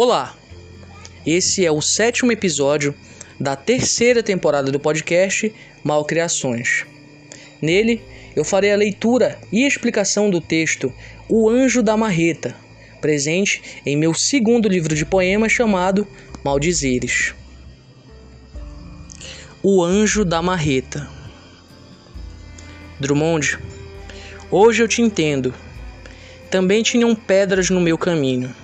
Olá! Esse é o sétimo episódio da terceira temporada do podcast Malcriações. Nele, eu farei a leitura e explicação do texto O Anjo da Marreta, presente em meu segundo livro de poemas chamado Maldizeres. O Anjo da Marreta. Drummond, hoje eu te entendo. Também tinham pedras no meu caminho.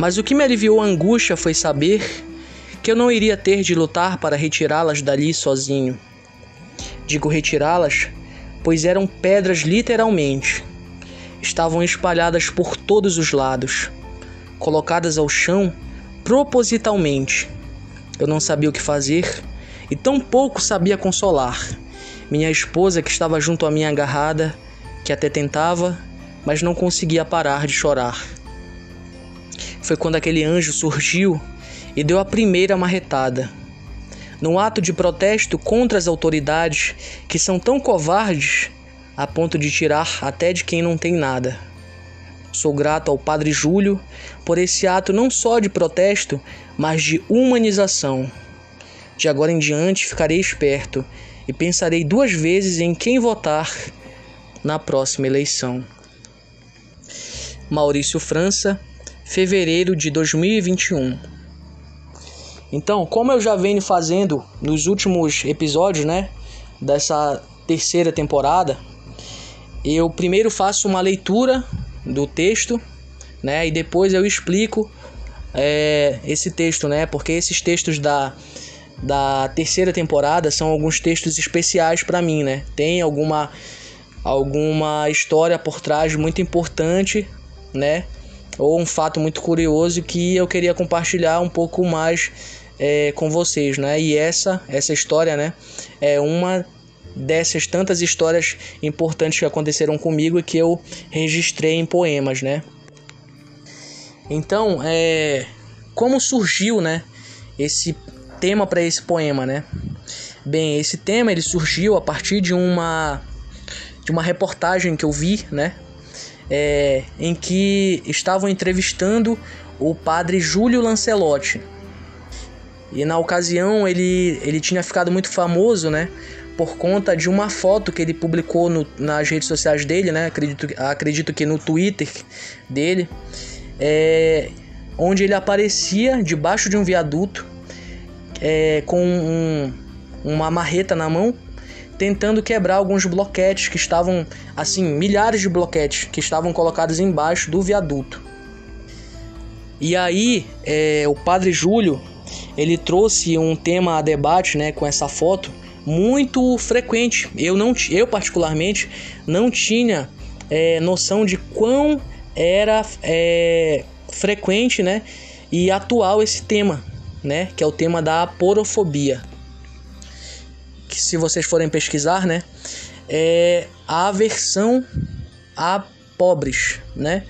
Mas o que me aliviou a angústia foi saber que eu não iria ter de lutar para retirá-las dali sozinho. Digo retirá-las, pois eram pedras literalmente. Estavam espalhadas por todos os lados, colocadas ao chão propositalmente. Eu não sabia o que fazer e tampouco sabia consolar. Minha esposa, que estava junto a mim agarrada, que até tentava, mas não conseguia parar de chorar. Foi quando aquele anjo surgiu e deu a primeira marretada. Num ato de protesto contra as autoridades que são tão covardes a ponto de tirar até de quem não tem nada. Sou grato ao Padre Júlio por esse ato não só de protesto, mas de humanização. De agora em diante ficarei esperto e pensarei duas vezes em quem votar na próxima eleição. Maurício França, fevereiro de 2021. Então, como eu já venho fazendo nos últimos episódios, né, dessa terceira temporada, eu primeiro faço uma leitura do texto, né, e depois eu explico é, esse texto, né, porque esses textos da da terceira temporada são alguns textos especiais para mim, né? Tem alguma alguma história por trás muito importante, né? Ou um fato muito curioso que eu queria compartilhar um pouco mais é, com vocês, né? E essa essa história, né, é uma dessas tantas histórias importantes que aconteceram comigo e que eu registrei em poemas, né? Então, é como surgiu, né, esse tema para esse poema, né? Bem, esse tema ele surgiu a partir de uma de uma reportagem que eu vi, né? É, em que estavam entrevistando o padre Júlio Lancelotti, e na ocasião ele, ele tinha ficado muito famoso, né? Por conta de uma foto que ele publicou no, nas redes sociais dele, né? Acredito, acredito que no Twitter dele, é, onde ele aparecia debaixo de um viaduto é, com um, uma marreta na mão, tentando quebrar alguns bloquetes que estavam, assim, milhares de bloquetes que estavam colocados embaixo do viaduto. E aí, é, o padre Júlio ele trouxe um tema a debate, né, com essa foto muito frequente. Eu não, eu particularmente não tinha é, noção de quão era é, frequente, né, e atual esse tema, né, que é o tema da aporofobia. Que se vocês forem pesquisar, né, é a aversão a pobres, né?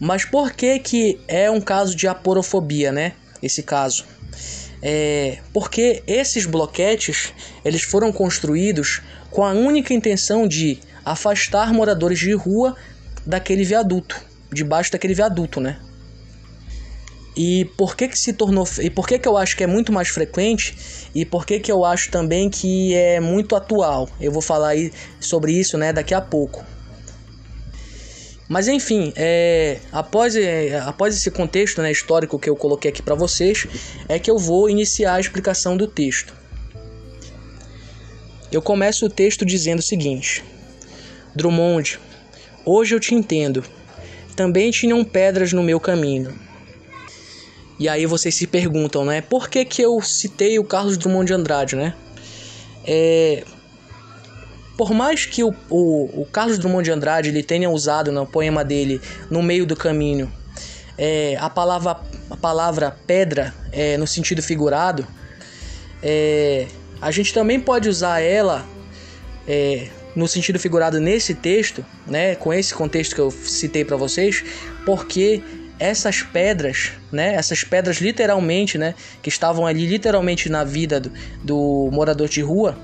Mas por que que é um caso de aporofobia, né? Esse caso. É, porque esses bloquetes eles foram construídos com a única intenção de afastar moradores de rua daquele viaduto, debaixo daquele viaduto, né? E por que que se tornou e por que que eu acho que é muito mais frequente e por que que eu acho também que é muito atual? Eu vou falar aí sobre isso, né, daqui a pouco. Mas enfim, é, após, é, após esse contexto né, histórico que eu coloquei aqui para vocês, é que eu vou iniciar a explicação do texto. Eu começo o texto dizendo o seguinte: Drummond, hoje eu te entendo. Também tinham pedras no meu caminho. E aí vocês se perguntam, né? Por que, que eu citei o Carlos Drummond de Andrade, né? É, por mais que o, o, o, Carlos Drummond de Andrade ele tenha usado no poema dele, no meio do caminho, é, a, palavra, a palavra pedra é, no sentido figurado, é, a gente também pode usar ela é, no sentido figurado nesse texto, né, com esse contexto que eu citei para vocês, porque essas pedras, né, essas pedras literalmente, né, que estavam ali literalmente na vida do, do morador de rua,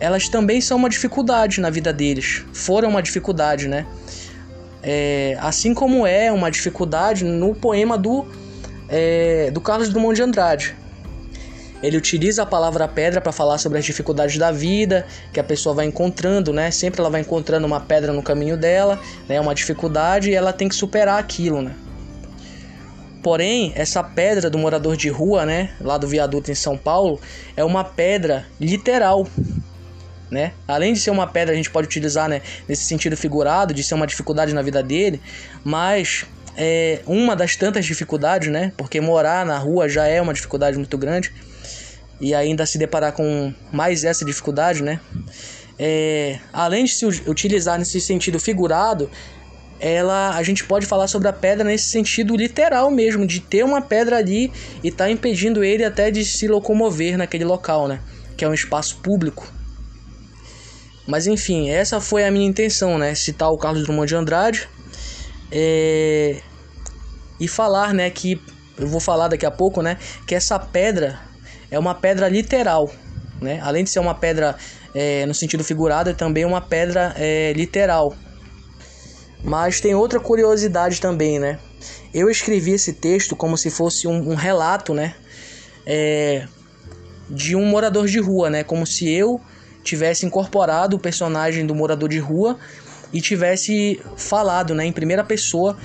elas também são uma dificuldade na vida deles. Foram uma dificuldade, né? é, assim como é uma dificuldade no poema do, é, do Carlos Drummond de Andrade. Ele utiliza a palavra pedra para falar sobre as dificuldades da vida que a pessoa vai encontrando, né? Sempre ela vai encontrando uma pedra no caminho dela, né? Uma dificuldade e ela tem que superar aquilo, né? Porém, essa pedra do morador de rua, né, lá do viaduto em São Paulo, é uma pedra literal, né? Além de ser uma pedra, a gente pode utilizar, né, nesse sentido figurado, de ser uma dificuldade na vida dele, mas é uma das tantas dificuldades, né? Porque morar na rua já é uma dificuldade muito grande e ainda se deparar com mais essa dificuldade, né? É, além de se utilizar nesse sentido figurado, ela a gente pode falar sobre a pedra nesse sentido literal mesmo, de ter uma pedra ali e tá impedindo ele até de se locomover naquele local, né? Que é um espaço público. Mas enfim, essa foi a minha intenção, né? Citar o Carlos Drummond de Andrade é... e falar, né, que eu vou falar daqui a pouco, né, que essa pedra é uma pedra literal, né? Além de ser uma pedra é, no sentido figurado, é também uma pedra é, literal. Mas tem outra curiosidade também, né? Eu escrevi esse texto como se fosse um, um relato, né? É, de um morador de rua, né? Como se eu tivesse incorporado o personagem do morador de rua e tivesse falado, né, em primeira pessoa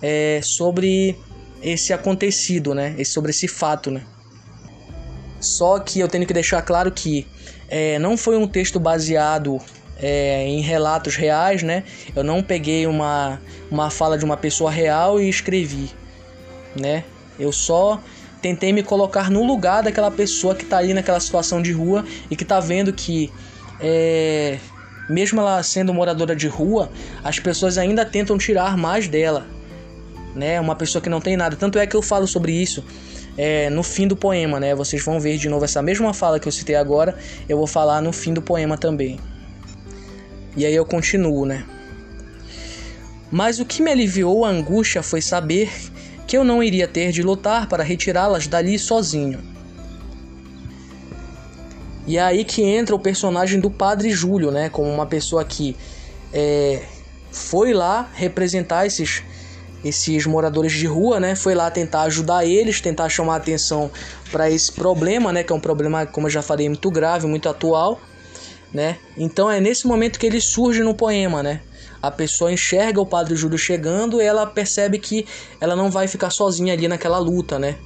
é, sobre esse acontecido, né? Sobre esse fato, né? Só que eu tenho que deixar claro que é, não foi um texto baseado é, em relatos reais, né? Eu não peguei uma, uma fala de uma pessoa real e escrevi, né? Eu só tentei me colocar no lugar daquela pessoa que está ali naquela situação de rua e que está vendo que, é, mesmo ela sendo moradora de rua, as pessoas ainda tentam tirar mais dela, né? Uma pessoa que não tem nada. Tanto é que eu falo sobre isso é, no fim do poema, né? Vocês vão ver de novo essa mesma fala que eu citei agora, eu vou falar no fim do poema também. E aí eu continuo, né? Mas o que me aliviou a angústia foi saber que eu não iria ter de lutar para retirá-las dali sozinho. E é aí que entra o personagem do Padre Júlio, né? Como uma pessoa que é, foi lá representar esses esses moradores de rua, né? Foi lá tentar ajudar eles, tentar chamar atenção para esse problema, né? Que é um problema, como eu já falei, muito grave, muito atual, né? Então é nesse momento que ele surge no poema, né? A pessoa enxerga o Padre Júlio chegando e ela percebe que ela não vai ficar sozinha ali naquela luta, né?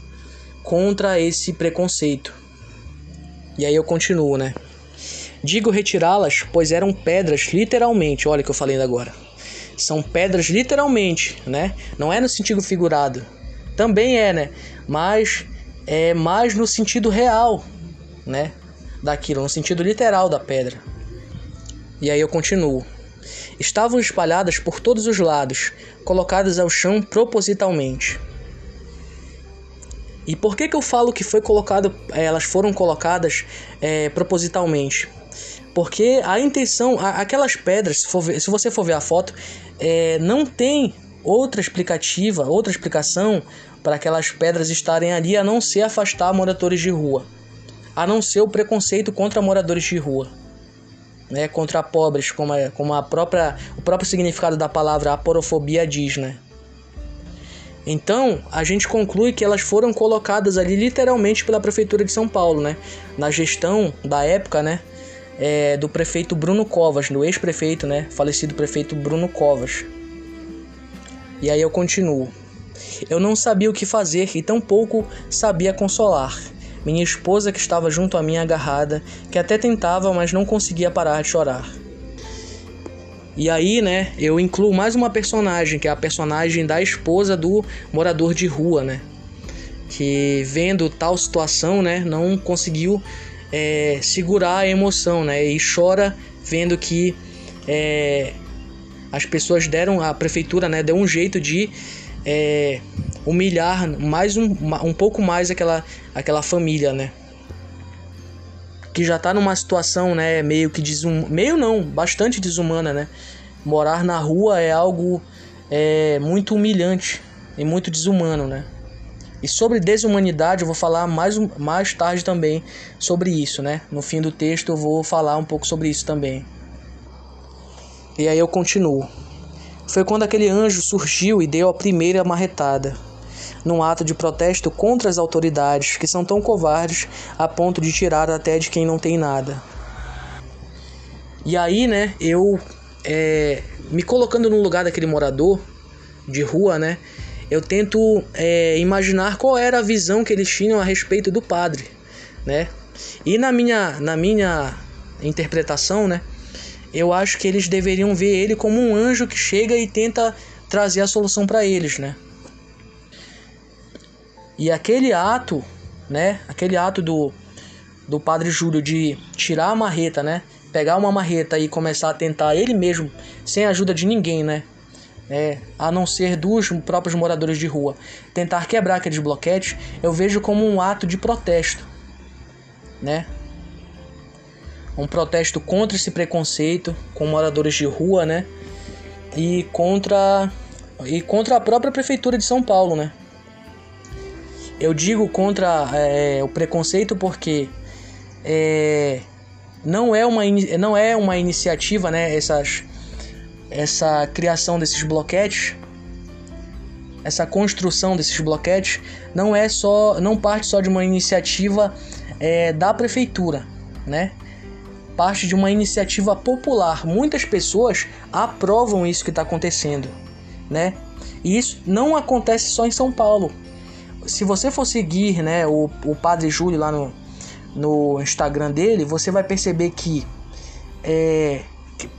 Contra esse preconceito. E aí eu continuo, né? Digo retirá-las, pois eram pedras, literalmente, olha o que eu falei agora são pedras literalmente, né? Não é no sentido figurado. Também é, né? Mas é mais no sentido real, né? Daquilo, no sentido literal da pedra. E aí eu continuo. Estavam espalhadas por todos os lados, colocadas ao chão propositalmente. E por que, que eu falo que foi colocado, elas foram colocadas é, propositalmente? Porque a intenção, aquelas pedras, se, ver, se, você for ver a foto, é, não tem outra explicativa, outra explicação para aquelas pedras estarem ali a não ser afastar moradores de rua, a não ser o preconceito contra moradores de rua, né, contra pobres, como, a, como a própria, o próprio significado da palavra aporofobia diz, né? Então, a gente conclui que elas foram colocadas ali literalmente pela prefeitura de São Paulo, né? Na gestão da época, né? é, do prefeito Bruno Covas, do ex-prefeito, né? Falecido prefeito Bruno Covas. E aí eu continuo. Eu não sabia o que fazer e tampouco sabia consolar. Minha esposa, que estava junto a mim agarrada, que até tentava, mas não conseguia parar de chorar. E aí, né, eu incluo mais uma personagem, que é a personagem da esposa do morador de rua, né? Que vendo tal situação, né, não conseguiu é, segurar a emoção, né? E chora vendo que é, as pessoas deram, a prefeitura, né, deu um jeito de é, humilhar mais um, um pouco mais aquela, aquela família, né? Que já tá numa situação, né, meio que desum... meio não, bastante desumana, né? Morar na rua é algo é, muito humilhante e muito desumano, né? E sobre desumanidade eu vou falar mais, mais tarde também sobre isso, né? No fim do texto eu vou falar um pouco sobre isso também. E aí eu continuo. foi quando aquele anjo surgiu e deu a primeira marretada, num ato de protesto contra as autoridades que são tão covardes a ponto de tirar até de quem não tem nada. E aí, né, eu é, me colocando no lugar daquele morador de rua, né, eu tento é, imaginar qual era a visão que eles tinham a respeito do padre, né? E na minha, na minha interpretação, né, eu acho que eles deveriam ver ele como um anjo que chega e tenta trazer a solução para eles, né? E aquele ato, né, aquele ato do, do padre Júlio de tirar a marreta, né, pegar uma marreta e começar a tentar ele mesmo, sem a ajuda de ninguém, né, é, a não ser dos próprios moradores de rua, tentar quebrar aqueles bloquetes, eu vejo como um ato de protesto, né? Um protesto contra esse preconceito com moradores de rua, né? E contra e contra a própria prefeitura de São Paulo, né? Eu digo contra é, o preconceito porque é, não é uma não é uma iniciativa, né? Essas essa criação desses bloquetes, essa construção desses bloquetes, não é só, não parte só de uma iniciativa é, da prefeitura, né? Parte de uma iniciativa popular. Muitas pessoas aprovam isso que está acontecendo, né? E isso não acontece só em São Paulo. Se você for seguir, né, o, o Padre Júlio lá no, no Instagram dele, você vai perceber que é,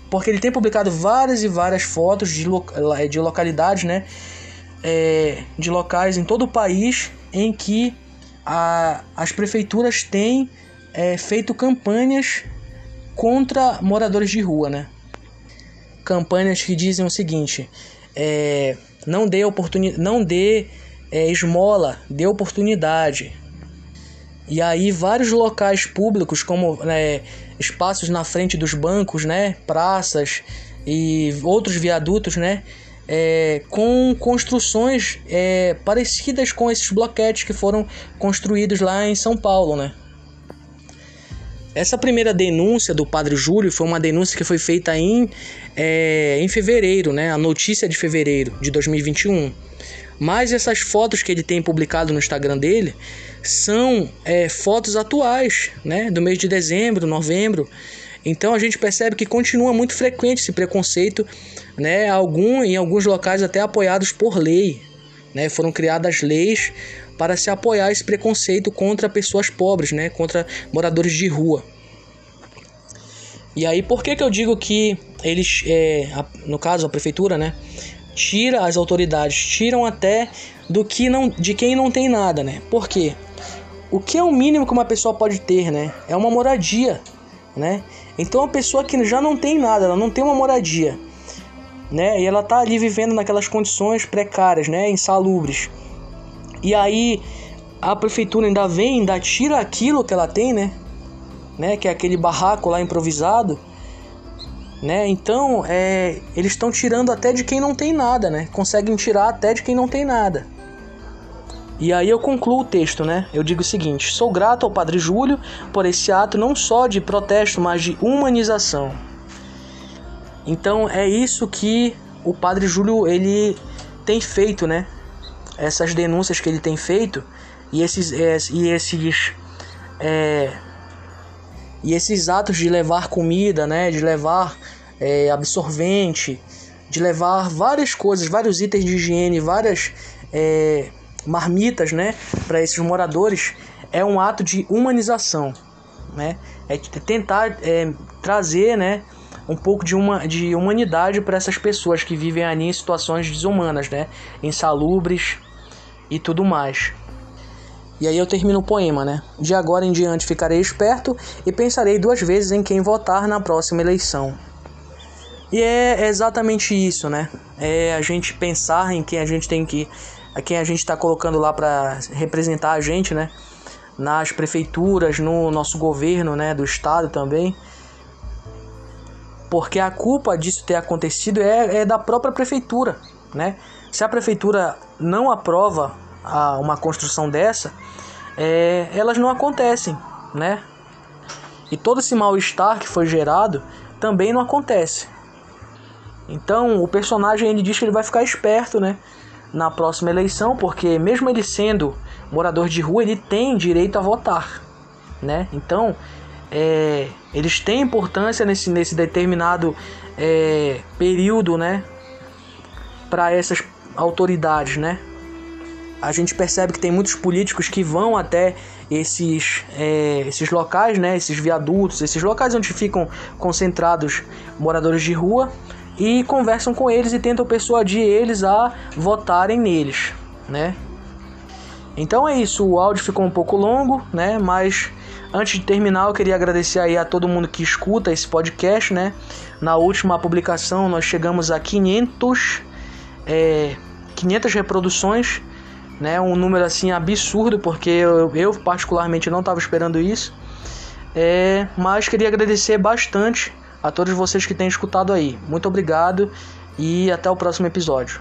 porque ele tem publicado várias e várias fotos de, de localidades, né? É, de locais em todo o país em que a, as prefeituras têm é, feito campanhas contra moradores de rua, né? Campanhas que dizem o seguinte: é, não dê oportunidade, não dê é, esmola, dê oportunidade. E aí vários locais públicos, como né, espaços na frente dos bancos, né, praças e outros viadutos, né, é, com construções é, parecidas com esses bloquetes que foram construídos lá em São Paulo, né. Essa primeira denúncia do Padre Júlio foi uma denúncia que foi feita em, é, em fevereiro, né, a notícia de fevereiro de 2021. Mas essas fotos que ele tem publicado no Instagram dele são é, fotos atuais, né, do mês de dezembro, novembro. Então a gente percebe que continua muito frequente esse preconceito, né, algum, em alguns locais até apoiados por lei. Né, foram criadas leis para se apoiar esse preconceito contra pessoas pobres, né, contra moradores de rua. E aí, por que, que eu digo que eles, é, a, no caso a prefeitura, né, tira as autoridades, tiram até do que não, de quem não tem nada, né? Por quê? O que é o mínimo que uma pessoa pode ter, né? É uma moradia, né? Então a pessoa que já não tem nada, ela não tem uma moradia, né? E ela tá ali vivendo naquelas condições precárias, né? Insalubres. E aí a prefeitura ainda vem, ainda tira aquilo que ela tem, né? né? Que é aquele barraco lá improvisado né? Então, é, eles estão tirando até de quem não tem nada, né? Conseguem tirar até de quem não tem nada. E aí eu concluo o texto, né? Eu digo o seguinte: sou grato ao Padre Júlio por esse ato não só de protesto, mas de humanização. Então é isso que o Padre Júlio ele tem feito, né? Essas denúncias que ele tem feito e esses é, e esses é, e esses atos de levar comida, né, de levar é, absorvente, de levar várias coisas, vários itens de higiene, várias é, marmitas, né, para esses moradores, é um ato de humanização, né? É tentar é, trazer, né, um pouco de, uma, de humanidade para essas pessoas que vivem ali em situações desumanas, né, insalubres e tudo mais. E aí eu termino o poema, né? De agora em diante ficarei esperto e pensarei duas vezes em quem votar na próxima eleição. E é exatamente isso, né? É a gente pensar em quem a gente tem que. A quem a gente está colocando lá para representar a gente, né? Nas prefeituras, no nosso governo, né? Do estado também. Porque a culpa disso ter acontecido é, é da própria prefeitura, né? Se a prefeitura não aprova a uma construção dessa, é, elas não acontecem, né? E todo esse mal-estar que foi gerado também não acontece. Então, o personagem ele diz que ele vai ficar esperto, né, na próxima eleição, porque mesmo ele sendo morador de rua, ele tem direito a votar, né? Então, é, eles têm importância nesse, nesse determinado é, período, né, para essas autoridades, né? A gente percebe que tem muitos políticos que vão até esses, é, esses locais, né, esses viadutos, esses locais onde ficam concentrados moradores de rua e conversam com eles e tentam persuadir eles a votarem neles, né? Então é isso, o áudio ficou um pouco longo, né? Mas antes de terminar, eu queria agradecer aí a todo mundo que escuta esse podcast, né? Na última publicação nós chegamos a 500 é, 500 reproduções, né? Um número assim absurdo, porque eu, eu particularmente não estava esperando isso. É, mas queria agradecer bastante a todos vocês que têm escutado aí. Muito obrigado e até o próximo episódio.